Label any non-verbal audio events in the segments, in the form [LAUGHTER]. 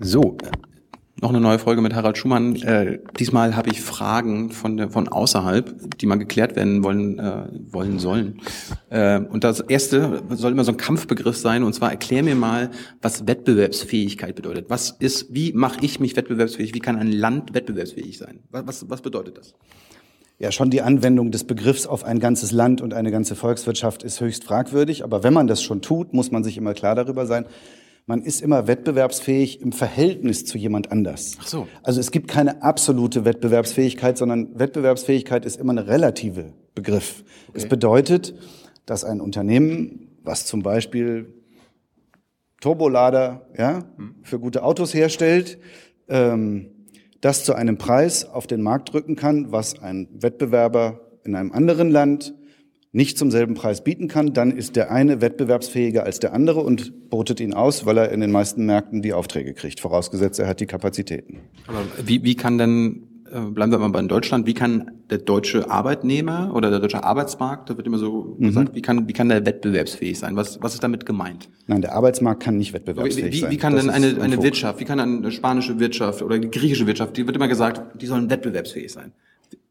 So, noch eine neue Folge mit Harald Schumann. Äh, diesmal habe ich Fragen von, von außerhalb, die mal geklärt werden wollen, äh, wollen sollen. Äh, und das erste soll immer so ein Kampfbegriff sein, und zwar erklär mir mal, was Wettbewerbsfähigkeit bedeutet. Was ist, wie mache ich mich wettbewerbsfähig? Wie kann ein Land wettbewerbsfähig sein? Was, was bedeutet das? Ja, schon die Anwendung des Begriffs auf ein ganzes Land und eine ganze Volkswirtschaft ist höchst fragwürdig. Aber wenn man das schon tut, muss man sich immer klar darüber sein, man ist immer wettbewerbsfähig im Verhältnis zu jemand anders. Ach so. Also es gibt keine absolute Wettbewerbsfähigkeit, sondern Wettbewerbsfähigkeit ist immer ein relative Begriff. Okay. Es bedeutet, dass ein Unternehmen, was zum Beispiel Turbolader ja, hm. für gute Autos herstellt, ähm, das zu einem Preis auf den Markt drücken kann, was ein Wettbewerber in einem anderen Land nicht zum selben Preis bieten kann, dann ist der eine wettbewerbsfähiger als der andere und botet ihn aus, weil er in den meisten Märkten die Aufträge kriegt, vorausgesetzt er hat die Kapazitäten. Aber wie, wie kann denn, äh, bleiben wir mal in Deutschland, wie kann der deutsche Arbeitnehmer oder der deutsche Arbeitsmarkt, da wird immer so mhm. gesagt, wie kann, wie kann der wettbewerbsfähig sein? Was, was ist damit gemeint? Nein, der Arbeitsmarkt kann nicht wettbewerbsfähig wie, sein. Wie kann das denn eine, eine Wirtschaft, wie kann eine spanische Wirtschaft oder die griechische Wirtschaft, die wird immer gesagt, die sollen wettbewerbsfähig sein.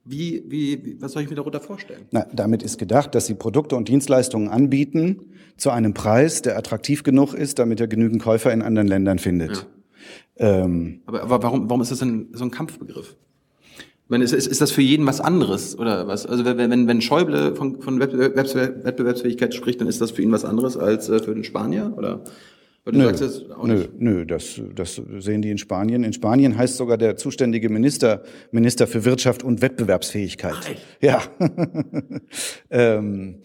Wie, wie, was soll ich mir darunter vorstellen? Na, damit ist gedacht, dass sie Produkte und Dienstleistungen anbieten zu einem Preis, der attraktiv genug ist, damit er genügend Käufer in anderen Ländern findet. Ja. Ähm, aber, aber warum, warum ist das denn so ein Kampfbegriff? Ich meine, ist, ist, ist das für jeden was anderes oder was? Also wenn, wenn, wenn Schäuble von, von Wettbewerbsfähigkeit spricht, dann ist das für ihn was anderes als äh, für den Spanier oder? Weil du nö, sagst das auch nö, nicht. Nö, das, das sehen die in Spanien. In Spanien heißt sogar der zuständige Minister Minister für Wirtschaft und Wettbewerbsfähigkeit. Ach, ja. [LAUGHS] ähm,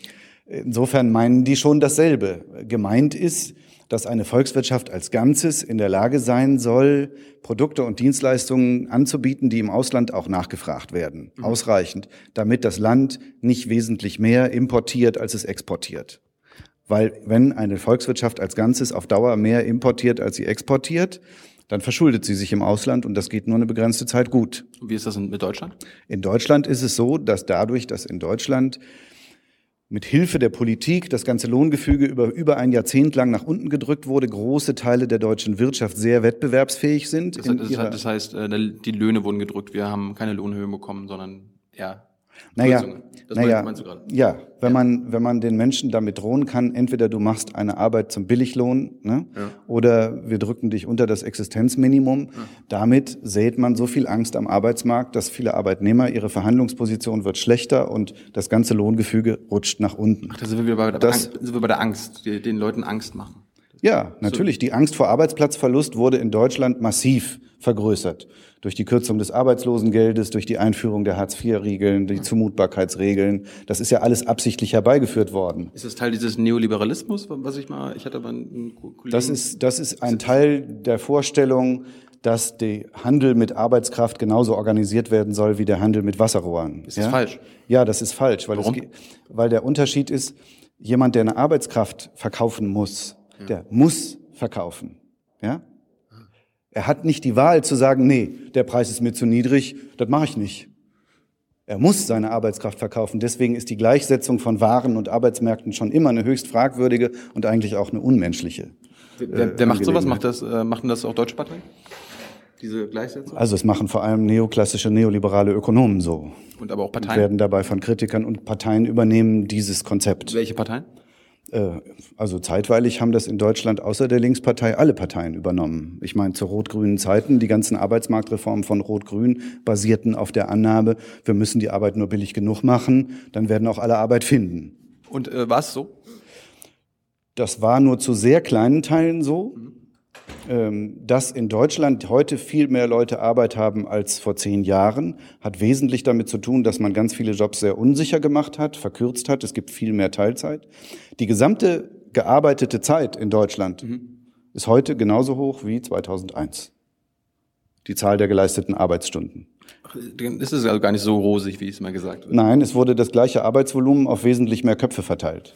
insofern meinen die schon dasselbe. Gemeint ist, dass eine Volkswirtschaft als Ganzes in der Lage sein soll, Produkte und Dienstleistungen anzubieten, die im Ausland auch nachgefragt werden. Mhm. Ausreichend, damit das Land nicht wesentlich mehr importiert, als es exportiert. Weil wenn eine Volkswirtschaft als Ganzes auf Dauer mehr importiert, als sie exportiert, dann verschuldet sie sich im Ausland und das geht nur eine begrenzte Zeit gut. Wie ist das mit Deutschland? In Deutschland ist es so, dass dadurch, dass in Deutschland mit Hilfe der Politik das ganze Lohngefüge über, über ein Jahrzehnt lang nach unten gedrückt wurde, große Teile der deutschen Wirtschaft sehr wettbewerbsfähig sind. Das, das, das heißt, äh, die Löhne wurden gedrückt, wir haben keine Lohnhöhe bekommen, sondern ja, naja, naja meinst, meinst ja, wenn ja. man wenn man den Menschen damit drohen kann, entweder du machst eine Arbeit zum Billiglohn, ne, ja. oder wir drücken dich unter das Existenzminimum. Ja. Damit sät man so viel Angst am Arbeitsmarkt, dass viele Arbeitnehmer ihre Verhandlungsposition wird schlechter und das ganze Lohngefüge rutscht nach unten. Ach, da sind wir bei der, das, Angst, sind wir bei der Angst, den Leuten Angst machen. Ja, natürlich. Die Angst vor Arbeitsplatzverlust wurde in Deutschland massiv vergrößert. Durch die Kürzung des Arbeitslosengeldes, durch die Einführung der Hartz-IV-Regeln, die Zumutbarkeitsregeln. Das ist ja alles absichtlich herbeigeführt worden. Ist das Teil dieses Neoliberalismus, was ich mal, ich hatte aber einen Kollegen. Das ist, das ist ein Teil der Vorstellung, dass der Handel mit Arbeitskraft genauso organisiert werden soll wie der Handel mit Wasserrohren. Ist das ja? falsch? Ja, das ist falsch, weil, Warum? Es, weil der Unterschied ist, jemand, der eine Arbeitskraft verkaufen muss, der muss verkaufen. Ja? Er hat nicht die Wahl zu sagen, nee, der Preis ist mir zu niedrig, das mache ich nicht. Er muss seine Arbeitskraft verkaufen. Deswegen ist die Gleichsetzung von Waren und Arbeitsmärkten schon immer eine höchst fragwürdige und eigentlich auch eine unmenschliche. Wer, wer äh, macht sowas? Macht das, äh, machen das auch deutsche Parteien? Diese Gleichsetzung? Also es machen vor allem neoklassische, neoliberale Ökonomen so. Und aber auch Parteien? Und werden dabei von Kritikern und Parteien übernehmen dieses Konzept. Welche Parteien? Äh, also zeitweilig haben das in Deutschland außer der Linkspartei alle Parteien übernommen. Ich meine, zu rot-grünen Zeiten, die ganzen Arbeitsmarktreformen von Rot-Grün basierten auf der Annahme, wir müssen die Arbeit nur billig genug machen, dann werden auch alle Arbeit finden. Und äh, war es so? Das war nur zu sehr kleinen Teilen so. Mhm. Ähm, dass in Deutschland heute viel mehr Leute Arbeit haben als vor zehn Jahren, hat wesentlich damit zu tun, dass man ganz viele Jobs sehr unsicher gemacht hat, verkürzt hat. Es gibt viel mehr Teilzeit. Die gesamte gearbeitete Zeit in Deutschland mhm. ist heute genauso hoch wie 2001. Die Zahl der geleisteten Arbeitsstunden. Dann ist also gar nicht so rosig, wie es mal gesagt wird. Nein, es wurde das gleiche Arbeitsvolumen auf wesentlich mehr Köpfe verteilt.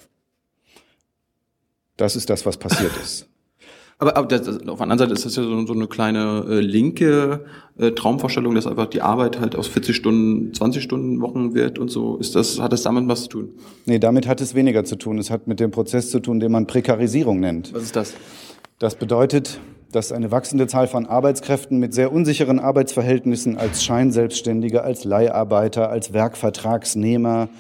Das ist das, was passiert [LAUGHS] ist. Aber, aber das, auf der anderen Seite ist das ja so, so eine kleine äh, linke äh, Traumvorstellung, dass einfach die Arbeit halt aus 40 Stunden 20 Stunden Wochen wird und so. Ist das, hat das damit was zu tun? Nee, damit hat es weniger zu tun. Es hat mit dem Prozess zu tun, den man Prekarisierung nennt. Was ist das? Das bedeutet, dass eine wachsende Zahl von Arbeitskräften mit sehr unsicheren Arbeitsverhältnissen als Scheinselbstständige, als Leiharbeiter, als Werkvertragsnehmer,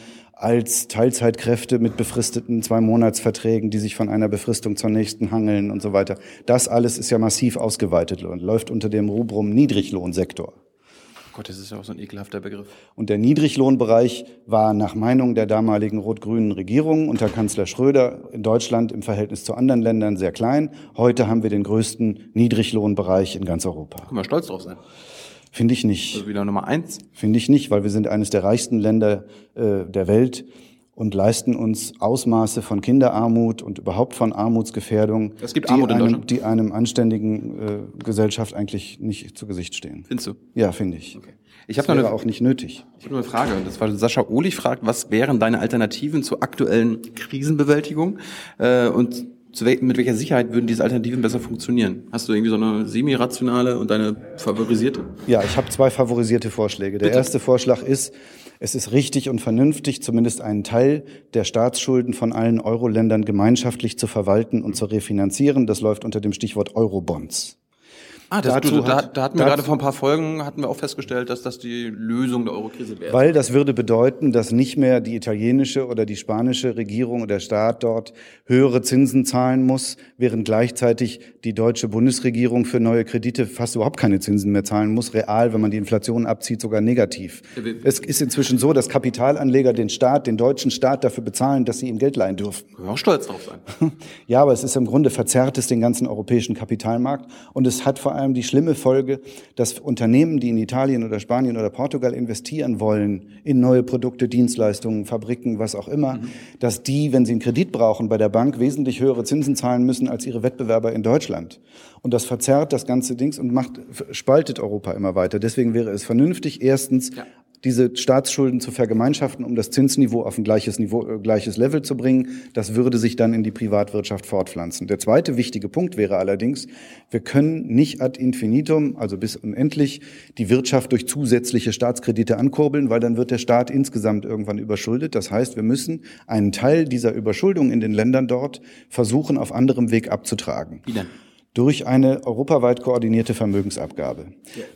als Teilzeitkräfte mit befristeten Zwei-Monats-Verträgen, die sich von einer Befristung zur nächsten hangeln und so weiter. Das alles ist ja massiv ausgeweitet und läuft unter dem Rubrum Niedriglohnsektor. Gott, das ist ja auch so ein ekelhafter Begriff. Und der Niedriglohnbereich war nach Meinung der damaligen rot-grünen Regierung unter Kanzler Schröder in Deutschland im Verhältnis zu anderen Ländern sehr klein. Heute haben wir den größten Niedriglohnbereich in ganz Europa. Können wir stolz drauf sein. Finde ich nicht. Also wieder Nummer eins. Finde ich nicht, weil wir sind eines der reichsten Länder äh, der Welt und leisten uns Ausmaße von Kinderarmut und überhaupt von Armutsgefährdung, Es gibt die, Armut in einem, die einem anständigen äh, Gesellschaft eigentlich nicht zu Gesicht stehen. Findest du? Ja, finde ich. Okay. Ich habe noch eine, auch nicht nötig. ich hab noch eine Frage. Und das war Sascha Ohlich fragt, was wären deine Alternativen zur aktuellen Krisenbewältigung? Äh, und wel mit welcher Sicherheit würden diese Alternativen besser funktionieren? Hast du irgendwie so eine semi-rationale und deine favorisierte? Ja, ich habe zwei favorisierte Vorschläge. Der Bitte. erste Vorschlag ist, es ist richtig und vernünftig, zumindest einen Teil der Staatsschulden von allen Euro-Ländern gemeinschaftlich zu verwalten und zu refinanzieren. Das läuft unter dem Stichwort Eurobonds. Ah, das, Dazu du, da, hat- da hatten wir gerade vor ein paar Folgen, hatten wir auch festgestellt, dass das die Lösung der Eurokrise wäre. Weil das würde bedeuten, dass nicht mehr die italienische oder die spanische Regierung oder der Staat dort höhere Zinsen zahlen muss, während gleichzeitig die deutsche Bundesregierung für neue Kredite fast überhaupt keine Zinsen mehr zahlen muss, real, wenn man die Inflation abzieht, sogar negativ. Es ist inzwischen so, dass Kapitalanleger den Staat, den deutschen Staat dafür bezahlen, dass sie ihm Geld leihen dürfen. Können wir auch stolz drauf sein. [LAUGHS] Ja, aber es ist im Grunde verzerrt es den ganzen europäischen Kapitalmarkt und es hat vor allem die schlimme Folge, dass Unternehmen, die in Italien oder Spanien oder Portugal investieren wollen in neue Produkte, Dienstleistungen, Fabriken, was auch immer, dass die, wenn sie einen Kredit brauchen bei der Bank, wesentlich höhere Zinsen zahlen müssen als ihre Wettbewerber in Deutschland. Und das verzerrt das ganze Dings und macht spaltet Europa immer weiter. Deswegen wäre es vernünftig, erstens Ja. Diese Staatsschulden zu vergemeinschaften, um das Zinsniveau auf ein gleiches Niveau, äh, gleiches Level zu bringen. Das würde sich dann in die Privatwirtschaft fortpflanzen. Der zweite wichtige Punkt wäre allerdings, wir können nicht ad infinitum, also bis unendlich, die Wirtschaft durch zusätzliche Staatskredite ankurbeln, weil dann wird der Staat insgesamt irgendwann überschuldet. Das heißt, wir müssen einen Teil dieser Überschuldung in den Ländern dort versuchen, auf anderem Weg abzutragen Wie denn? Durch eine europaweit koordinierte Vermögensabgabe.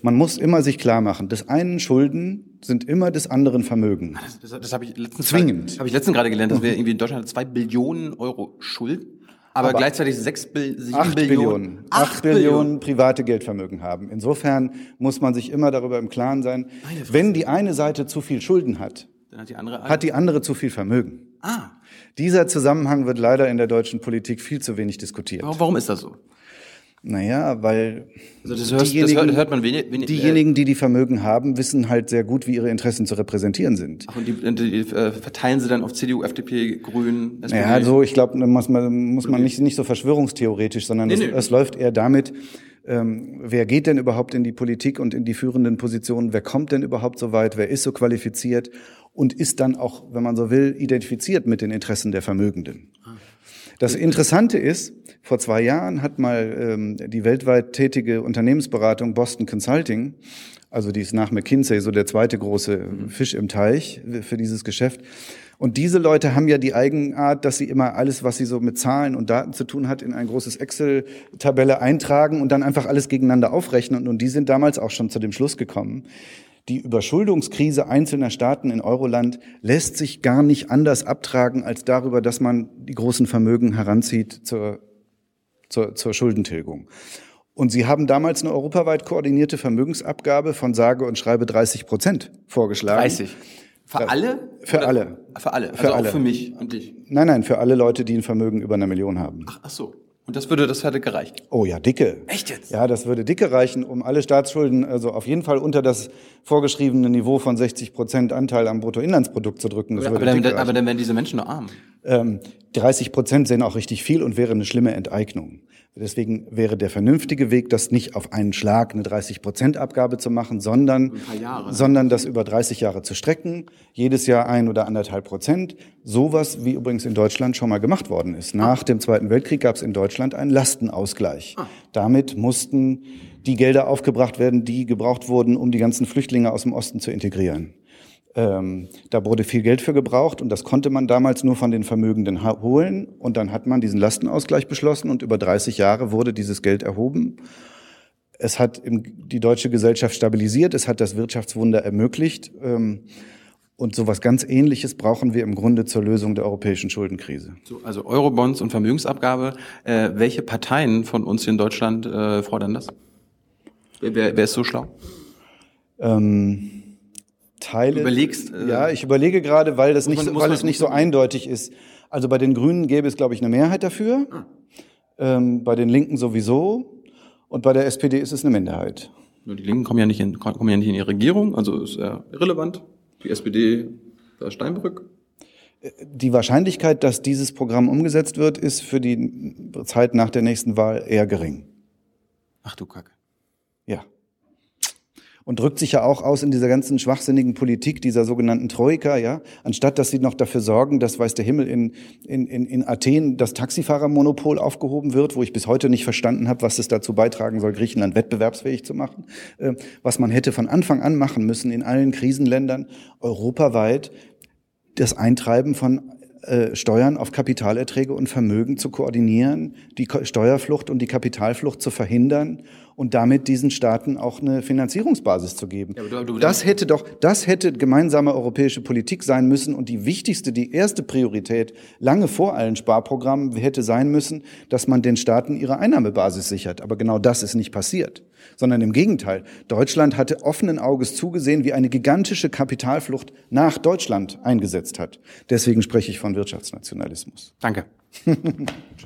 Man muss immer sich klar machen, des einen Schulden sind immer des anderen Vermögen. Das, das, das habe ich letztens Zwingend. Habe ich letztens gerade gelernt, dass wir irgendwie in Deutschland zwei Billionen Euro Schuld, aber, Aber gleichzeitig sechs Bill, sieben Acht Billionen, Acht acht Billionen private Geldvermögen haben. Insofern muss man sich immer darüber im Klaren sein, Meine wenn die eine Seite zu viel Schulden hat, Dann hat die andere. hat die andere zu viel Vermögen. ah, Dieser Zusammenhang wird leider in der deutschen Politik viel zu wenig diskutiert. warum ist das so? Naja, weil Also das, hörst, das diejenigen, hört, hört man wenig. wenig diejenigen, die die Vermögen haben, wissen halt sehr gut, wie ihre Interessen zu repräsentieren sind. Ach, und die, und die äh, verteilen sie dann auf CDU, FDP, Grünen, SPD. Ja, so, ich glaube, da muss man, muss man nicht, nicht so verschwörungstheoretisch, sondern Nee, es, nee. läuft eher damit, ähm, wer geht denn überhaupt in die Politik und in die führenden Positionen, wer kommt denn überhaupt so weit, wer ist so qualifiziert und ist dann auch, wenn man so will, identifiziert mit den Interessen der Vermögenden. Das Interessante ist, vor zwei Jahren hat mal ähm, die weltweit tätige Unternehmensberatung Boston Consulting, also die ist nach McKinsey so der zweite große Fisch im Teich für dieses Geschäft. Und diese Leute haben ja die Eigenart, dass sie immer alles, was sie so mit Zahlen und Daten zu tun hat, in ein großes Excel-Tabelle eintragen und dann einfach alles gegeneinander aufrechnen. Und die sind damals auch schon zu dem Schluss gekommen, die Überschuldungskrise einzelner Staaten in Euroland lässt sich gar nicht anders abtragen als darüber, dass man die großen Vermögen heranzieht zur, zur, zur Schuldentilgung. Und sie haben damals eine europaweit koordinierte Vermögensabgabe von sage und schreibe 30 Prozent vorgeschlagen. 30. Für alle? Für Oder- alle. Für alle. Also Für auch alle. für mich und dich. Nein, nein, für alle Leute, die ein Vermögen über eine Million haben. Ach, ach so. Und das würde, das hätte gereicht. Oh ja, dicke. Echt jetzt? Ja, das würde dicke reichen, um alle Staatsschulden also auf jeden Fall unter das vorgeschriebene Niveau von 60 Prozent Anteil am Bruttoinlandsprodukt zu drücken. Das Aber dann, aber dann wären diese Menschen nur arm. Ähm, 30 Prozent sind auch richtig viel und wäre eine schlimme Enteignung. Deswegen wäre der vernünftige Weg, das nicht auf einen Schlag eine 30 Prozent Abgabe zu machen, sondern, sondern das über 30 Jahre zu strecken, jedes Jahr ein oder anderthalb Prozent. Sowas, wie übrigens in Deutschland schon mal gemacht worden ist. Nach dem Zweiten Weltkrieg gab es in Deutschland einen Lastenausgleich. Damit mussten die Gelder aufgebracht werden, die gebraucht wurden, um die ganzen Flüchtlinge aus dem Osten zu integrieren. Ähm, da wurde viel Geld für gebraucht und das konnte man damals nur von den Vermögenden holen. Und dann hat man diesen Lastenausgleich beschlossen und über 30 Jahre wurde dieses Geld erhoben. Es hat die deutsche Gesellschaft stabilisiert, es hat das Wirtschaftswunder ermöglicht. Ähm, und sowas ganz Ähnliches brauchen wir im Grunde zur Lösung der europäischen Schuldenkrise. also Eurobonds und Vermögensabgabe. Äh, welche Parteien von uns in Deutschland äh, fordern das? Wer, wer, wer ist so schlau? Ähm, Teile. Überlegst? Äh, ja, ich überlege gerade, weil das nicht, man, weil es nicht so eindeutig ist. Also bei den Grünen gäbe es, glaube ich, eine Mehrheit dafür. Ah. Ähm, bei den Linken sowieso. Und bei der SPD ist es eine Minderheit. Nur die Linken kommen ja nicht in, kommen ja nicht in die Regierung, also ist ja irrelevant die SPD da Steinbrück? Die Wahrscheinlichkeit, dass dieses Programm umgesetzt wird, ist für die Zeit nach der nächsten Wahl eher gering. Ach du Kacke. Ja. Und drückt sich ja auch aus in dieser ganzen schwachsinnigen Politik dieser sogenannten Troika, ja. Anstatt dass sie noch dafür sorgen, dass, weiß der Himmel, in, in, in, in Athen das Taxifahrermonopol aufgehoben wird, wo ich bis heute nicht verstanden habe, was es dazu beitragen soll, Griechenland wettbewerbsfähig zu machen. Äh, was man hätte von Anfang an machen müssen in allen Krisenländern europaweit, das Eintreiben von äh, Steuern auf Kapitalerträge und Vermögen zu koordinieren, die Steuerflucht und die Kapitalflucht zu verhindern und damit diesen Staaten auch eine Finanzierungsbasis zu geben. Ja, du, du, das hätte doch, das hätte gemeinsame europäische Politik sein müssen und die wichtigste, die erste Priorität lange vor allen Sparprogrammen hätte sein müssen, dass man den Staaten ihre Einnahmebasis sichert. Aber genau das ist nicht passiert, sondern im Gegenteil. Deutschland hatte offenen Auges zugesehen, wie eine gigantische Kapitalflucht nach Deutschland eingesetzt hat. Deswegen spreche ich von Wirtschaftsnationalismus. Danke. [LAUGHS]